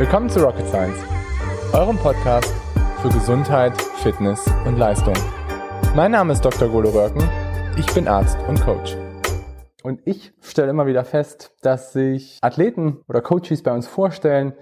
Willkommen zu Rocket Science, eurem Podcast für Gesundheit, Fitness und Leistung. Mein Name ist Dr. Golo Röhrken, ich bin Arzt und Coach. Und ich stelle immer wieder fest, dass sich Athleten oder Coaches bei uns vorstellen,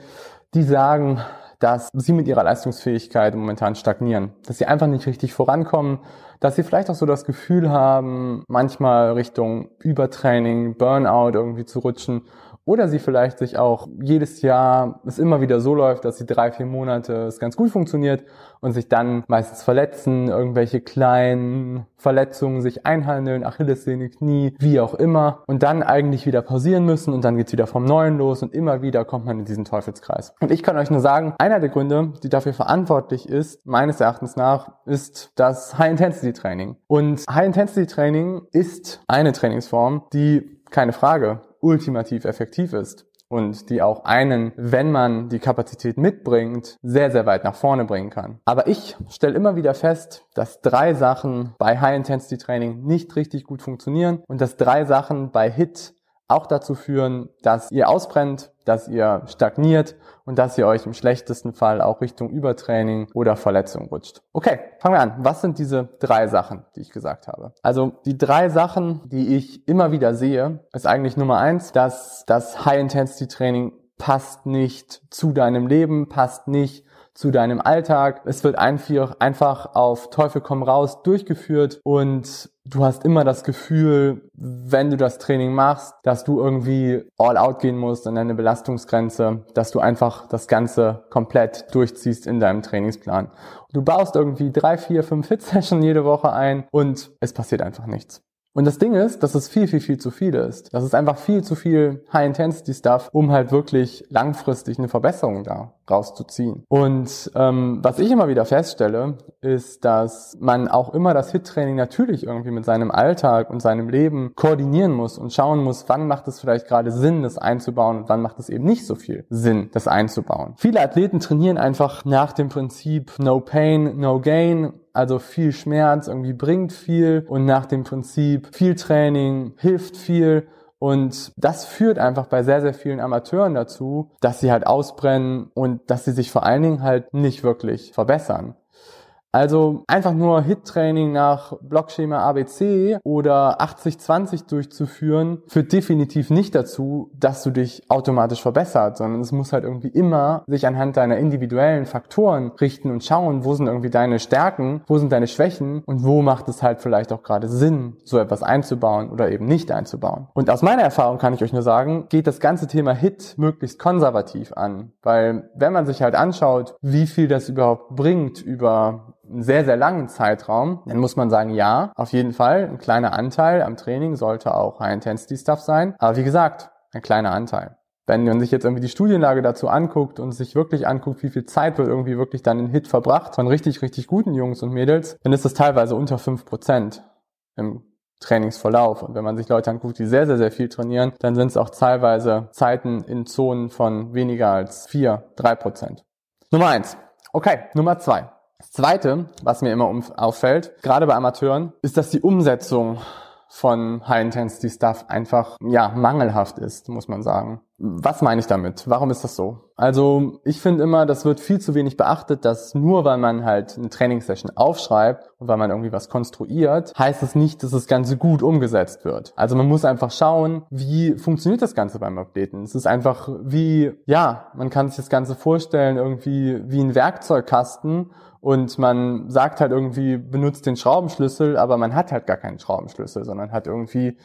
die sagen, dass sie mit ihrer Leistungsfähigkeit momentan stagnieren, dass sie einfach nicht richtig vorankommen, dass sie vielleicht auch so das Gefühl haben, manchmal Richtung Übertraining, Burnout irgendwie zu rutschen oder sie vielleicht sich auch jedes Jahr es immer wieder so läuft, dass sie drei, vier Monate es ganz gut funktioniert und sich dann meistens verletzen, irgendwelche kleinen Verletzungen sich einhandeln, Achillessehne, Knie, wie auch immer und dann eigentlich wieder pausieren müssen und dann geht's wieder vom Neuen los und immer wieder kommt man in diesen Teufelskreis. Und ich kann euch nur sagen, einer der Gründe, die dafür verantwortlich ist, meines Erachtens nach, ist das High-Intensity-Training. Und High-Intensity-Training ist eine Trainingsform, die keine Frage ultimativ effektiv ist und die auch einen, wenn man die Kapazität mitbringt, sehr, sehr weit nach vorne bringen kann. Aber ich stelle immer wieder fest, dass drei Sachen bei High-Intensity-Training nicht richtig gut funktionieren und dass drei Sachen bei HIT auch dazu führen, dass ihr ausbrennt, dass ihr stagniert und dass ihr euch im schlechtesten Fall auch Richtung Übertraining oder Verletzung rutscht. Okay, fangen wir an. Was sind diese drei Sachen, die ich gesagt habe? Also die drei Sachen, die ich immer wieder sehe, ist eigentlich Nummer eins, dass das High-Intensity-Training passt nicht zu deinem Leben, passt nicht zu deinem Alltag. Es wird einfach auf Teufel komm raus durchgeführt und du hast immer das Gefühl, wenn du das Training machst, dass du irgendwie all out gehen musst an deine Belastungsgrenze, dass du einfach das Ganze komplett durchziehst in deinem Trainingsplan. Du baust irgendwie drei, vier, fünf Hit-Sessions jede Woche ein und es passiert einfach nichts. Und das Ding ist, dass es viel, viel, viel zu viel ist. Das ist einfach viel zu viel High-Intensity-Stuff, um halt wirklich langfristig eine Verbesserung da rauszuziehen. Und ähm, was ich immer wieder feststelle, ist, dass man auch immer das HIT-Training natürlich irgendwie mit seinem Alltag und seinem Leben koordinieren muss und schauen muss, wann macht es vielleicht gerade Sinn, das einzubauen und wann macht es eben nicht so viel Sinn, das einzubauen. Viele Athleten trainieren einfach nach dem Prinzip No Pain, No Gain also viel Schmerz irgendwie bringt viel und nach dem Prinzip viel Training hilft viel. Und das führt einfach bei sehr, sehr vielen Amateuren dazu, dass sie halt ausbrennen und dass sie sich vor allen Dingen halt nicht wirklich verbessern. Also einfach nur Hit-Training nach Blockschema ABC oder 80-20 durchzuführen, führt definitiv nicht dazu, dass du dich automatisch verbessert, sondern es muss halt irgendwie immer sich anhand deiner individuellen Faktoren richten und schauen, wo sind irgendwie deine Stärken, wo sind deine Schwächen und wo macht es halt vielleicht auch gerade Sinn, so etwas einzubauen oder eben nicht einzubauen. Und aus meiner Erfahrung kann ich euch nur sagen, geht das ganze Thema Hit möglichst konservativ an, weil wenn man sich halt anschaut, wie viel das überhaupt bringt über einen sehr, sehr langen Zeitraum, dann muss man sagen, ja, auf jeden Fall, ein kleiner Anteil am Training sollte auch High-Intensity-Stuff sein. Aber wie gesagt, ein kleiner Anteil. Wenn man sich jetzt irgendwie die Studienlage dazu anguckt und sich wirklich anguckt, wie viel Zeit wird irgendwie wirklich dann in Hit verbracht von richtig, richtig guten Jungs und Mädels, dann ist das teilweise unter fünf Prozent im Trainingsverlauf. Und wenn man sich Leute anguckt, die sehr, sehr, sehr viel trainieren, dann sind es auch teilweise Zeiten in Zonen von weniger als vier, drei Prozent. Nummer eins. Okay, Nummer zwei. Das Zweite, was mir immer auffällt, gerade bei Amateuren, ist, dass die Umsetzung von High-Intensity-Stuff einfach, ja, mangelhaft ist, muss man sagen. Was meine ich damit? Warum ist das so? Also, ich finde immer, das wird viel zu wenig beachtet, dass nur weil man halt eine Trainingssession aufschreibt und weil man irgendwie was konstruiert, heißt es nicht, dass das Ganze gut umgesetzt wird. Also man muss einfach schauen, wie funktioniert das Ganze beim Athleten. Es ist einfach wie, ja, man kann sich das Ganze vorstellen, irgendwie wie ein Werkzeugkasten und man sagt halt irgendwie, benutzt den Schraubenschlüssel, aber man hat halt gar keinen Schraubenschlüssel, sondern hat irgendwie,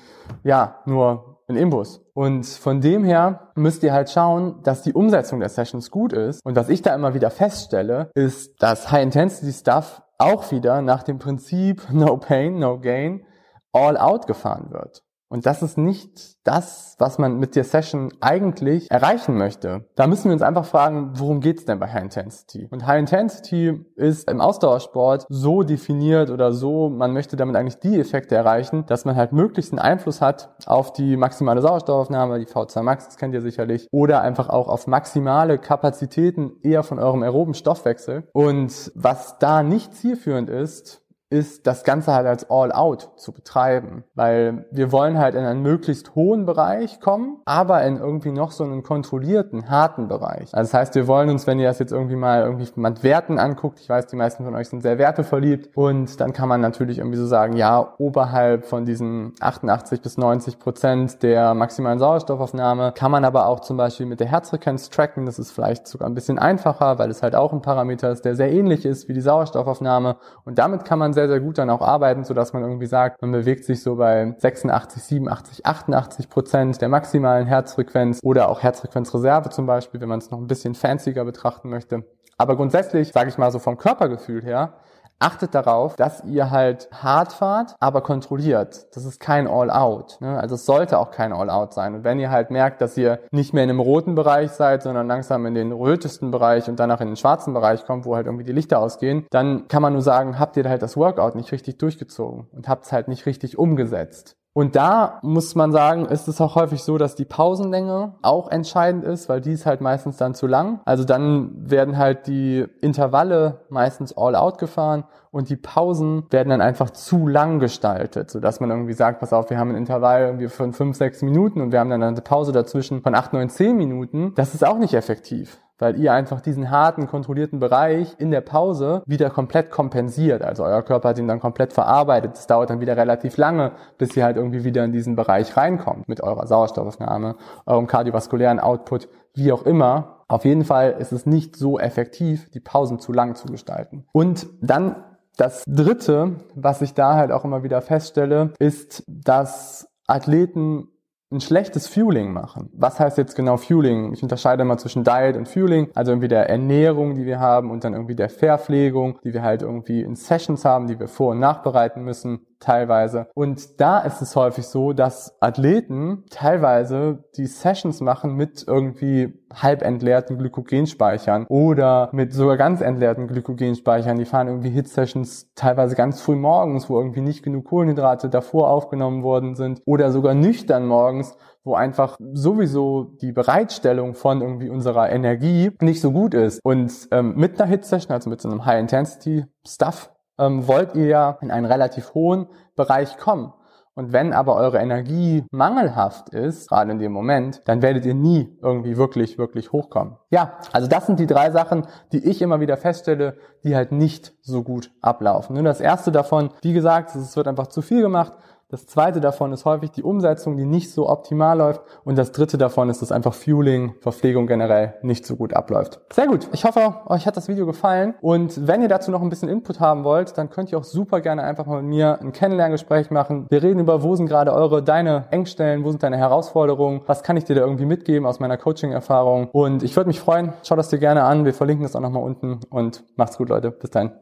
ja, nur einen Imbus. Und von dem her müsst ihr halt schauen, dass die Umsetzung der Sessions gut ist. Und was ich da immer wieder feststelle, ist, dass High-Intensity-Stuff auch wieder nach dem Prinzip No Pain, No Gain all out gefahren wird. Und das ist nicht das, was man mit der Session eigentlich erreichen möchte. Da müssen wir uns einfach fragen, worum geht's denn bei High Intensity? Und High Intensity ist im Ausdauersport so definiert oder so, man möchte damit eigentlich die Effekte erreichen, dass man halt möglichst einen Einfluss hat auf die maximale Sauerstoffaufnahme, die V2 Max, das kennt ihr sicherlich, oder einfach auch auf maximale Kapazitäten eher von eurem aeroben Stoffwechsel. Und was da nicht zielführend ist, ist, das Ganze halt als All-Out zu betreiben, weil wir wollen halt in einen möglichst hohen Bereich kommen, aber in irgendwie noch so einen kontrollierten, harten Bereich. Also das heißt, wir wollen uns, wenn ihr das jetzt irgendwie mal irgendwie mit Werten anguckt, ich weiß, die meisten von euch sind sehr werteverliebt und dann kann man natürlich irgendwie so sagen, ja, oberhalb von diesen 88 bis 90 Prozent der maximalen Sauerstoffaufnahme kann man aber auch zum Beispiel mit der Herzfrequenz tracken. Das ist vielleicht sogar ein bisschen einfacher, weil es halt auch ein Parameter ist, der sehr ähnlich ist wie die Sauerstoffaufnahme und damit kann man sehr, sehr gut dann auch arbeiten, sodass man irgendwie sagt, man bewegt sich so bei 86, 87, 88 Prozent der maximalen Herzfrequenz oder auch Herzfrequenzreserve zum Beispiel, wenn man es noch ein bisschen fancier betrachten möchte. Aber grundsätzlich, sage ich mal so vom Körpergefühl her, achtet darauf, dass ihr halt hart fahrt, aber kontrolliert. Das ist kein All-Out. Ne? Also es sollte auch kein All-Out sein. Und wenn ihr halt merkt, dass ihr nicht mehr in dem roten Bereich seid, sondern langsam in den rötesten Bereich und danach in den schwarzen Bereich kommt, wo halt irgendwie die Lichter ausgehen, dann kann man nur sagen, habt ihr halt das Workout nicht richtig durchgezogen und habt es halt nicht richtig umgesetzt. Und da muss man sagen, ist es auch häufig so, dass die Pausenlänge auch entscheidend ist, weil die ist halt meistens dann zu lang. Also dann werden halt die Intervalle meistens all out gefahren und die Pausen werden dann einfach zu lang gestaltet, sodass man irgendwie sagt, pass auf, wir haben ein Intervall irgendwie von fünf, sechs Minuten und wir haben dann eine Pause dazwischen von acht, neun, zehn Minuten. Das ist auch nicht effektiv weil ihr einfach diesen harten, kontrollierten Bereich in der Pause wieder komplett kompensiert. Also euer Körper hat ihn dann komplett verarbeitet. Es dauert dann wieder relativ lange, bis ihr halt irgendwie wieder in diesen Bereich reinkommt mit eurer Sauerstoffaufnahme, eurem kardiovaskulären Output, wie auch immer. Auf jeden Fall ist es nicht so effektiv, die Pausen zu lang zu gestalten. Und dann das dritte, was ich da halt auch immer wieder feststelle, ist, dass Athleten ein schlechtes Fueling machen. Was heißt jetzt genau Fueling? Ich unterscheide mal zwischen Diet und Fueling, also irgendwie der Ernährung, die wir haben und dann irgendwie der Verpflegung, die wir halt irgendwie in Sessions haben, die wir vor- und nachbereiten müssen teilweise. Und da ist es häufig so, dass Athleten teilweise die Sessions machen mit irgendwie halb entleerten Glykogenspeichern oder mit sogar ganz entleerten Glykogenspeichern. Die fahren irgendwie Hit-Sessions teilweise ganz früh morgens, wo irgendwie nicht genug Kohlenhydrate davor aufgenommen worden sind oder sogar nüchtern morgens, wo einfach sowieso die Bereitstellung von irgendwie unserer Energie nicht so gut ist. Und ähm, mit einer Hit-Session, also mit so einem High-Intensity-Stuff, ähm, wollt ihr ja in einen relativ hohen Bereich kommen. Und wenn aber eure Energie mangelhaft ist, gerade in dem Moment, dann werdet ihr nie irgendwie wirklich, wirklich hochkommen. Ja, also das sind die drei Sachen, die ich immer wieder feststelle, die halt nicht so gut ablaufen. Nur das erste davon, wie gesagt, es wird einfach zu viel gemacht. Das zweite davon ist häufig die Umsetzung, die nicht so optimal läuft. Und das dritte davon ist, dass einfach Fueling, Verpflegung generell nicht so gut abläuft. Sehr gut. Ich hoffe, euch hat das Video gefallen. Und wenn ihr dazu noch ein bisschen Input haben wollt, dann könnt ihr auch super gerne einfach mal mit mir ein Kennenlerngespräch machen. Wir reden über, wo sind gerade eure, deine Engstellen, wo sind deine Herausforderungen, was kann ich dir da irgendwie mitgeben aus meiner Coaching-Erfahrung. Und ich würde mich freuen. Schau das dir gerne an. Wir verlinken das auch nochmal unten. Und macht's gut, Leute. Bis dahin.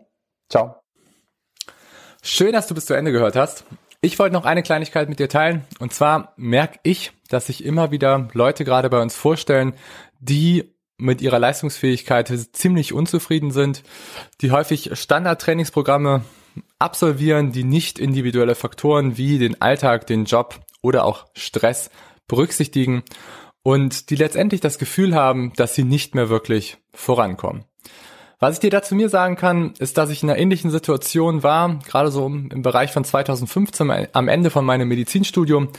Ciao. Schön, dass du bis zu Ende gehört hast. Ich wollte noch eine Kleinigkeit mit dir teilen. Und zwar merke ich, dass sich immer wieder Leute gerade bei uns vorstellen, die mit ihrer Leistungsfähigkeit ziemlich unzufrieden sind, die häufig Standardtrainingsprogramme absolvieren, die nicht individuelle Faktoren wie den Alltag, den Job oder auch Stress berücksichtigen und die letztendlich das Gefühl haben, dass sie nicht mehr wirklich vorankommen. Was ich dir dazu mir sagen kann, ist, dass ich in einer ähnlichen Situation war, gerade so im Bereich von 2015 am Ende von meinem Medizinstudium.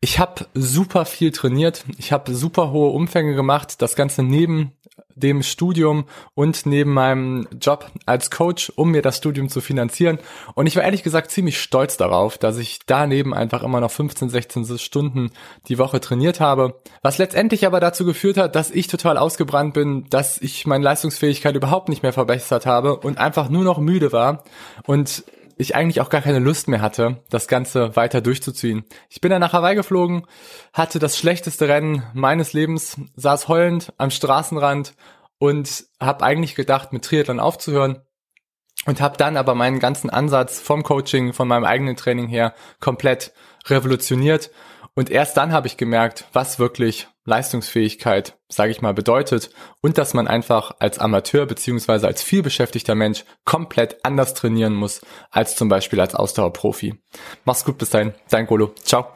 Ich habe super viel trainiert, ich habe super hohe Umfänge gemacht, das Ganze neben dem Studium und neben meinem Job als Coach, um mir das Studium zu finanzieren. Und ich war ehrlich gesagt ziemlich stolz darauf, dass ich daneben einfach immer noch 15, 16 Stunden die Woche trainiert habe. Was letztendlich aber dazu geführt hat, dass ich total ausgebrannt bin, dass ich meine Leistungsfähigkeit überhaupt nicht mehr verbessert habe und einfach nur noch müde war. Und ich eigentlich auch gar keine Lust mehr hatte, das Ganze weiter durchzuziehen. Ich bin dann nach Hawaii geflogen, hatte das schlechteste Rennen meines Lebens, saß heulend am Straßenrand und habe eigentlich gedacht, mit Triathlon aufzuhören und habe dann aber meinen ganzen Ansatz vom Coaching, von meinem eigenen Training her komplett revolutioniert und erst dann habe ich gemerkt, was wirklich Leistungsfähigkeit, sage ich mal, bedeutet und dass man einfach als Amateur beziehungsweise als vielbeschäftigter Mensch komplett anders trainieren muss als zum Beispiel als Ausdauerprofi. Mach's gut bis dahin, dein Golo. Ciao.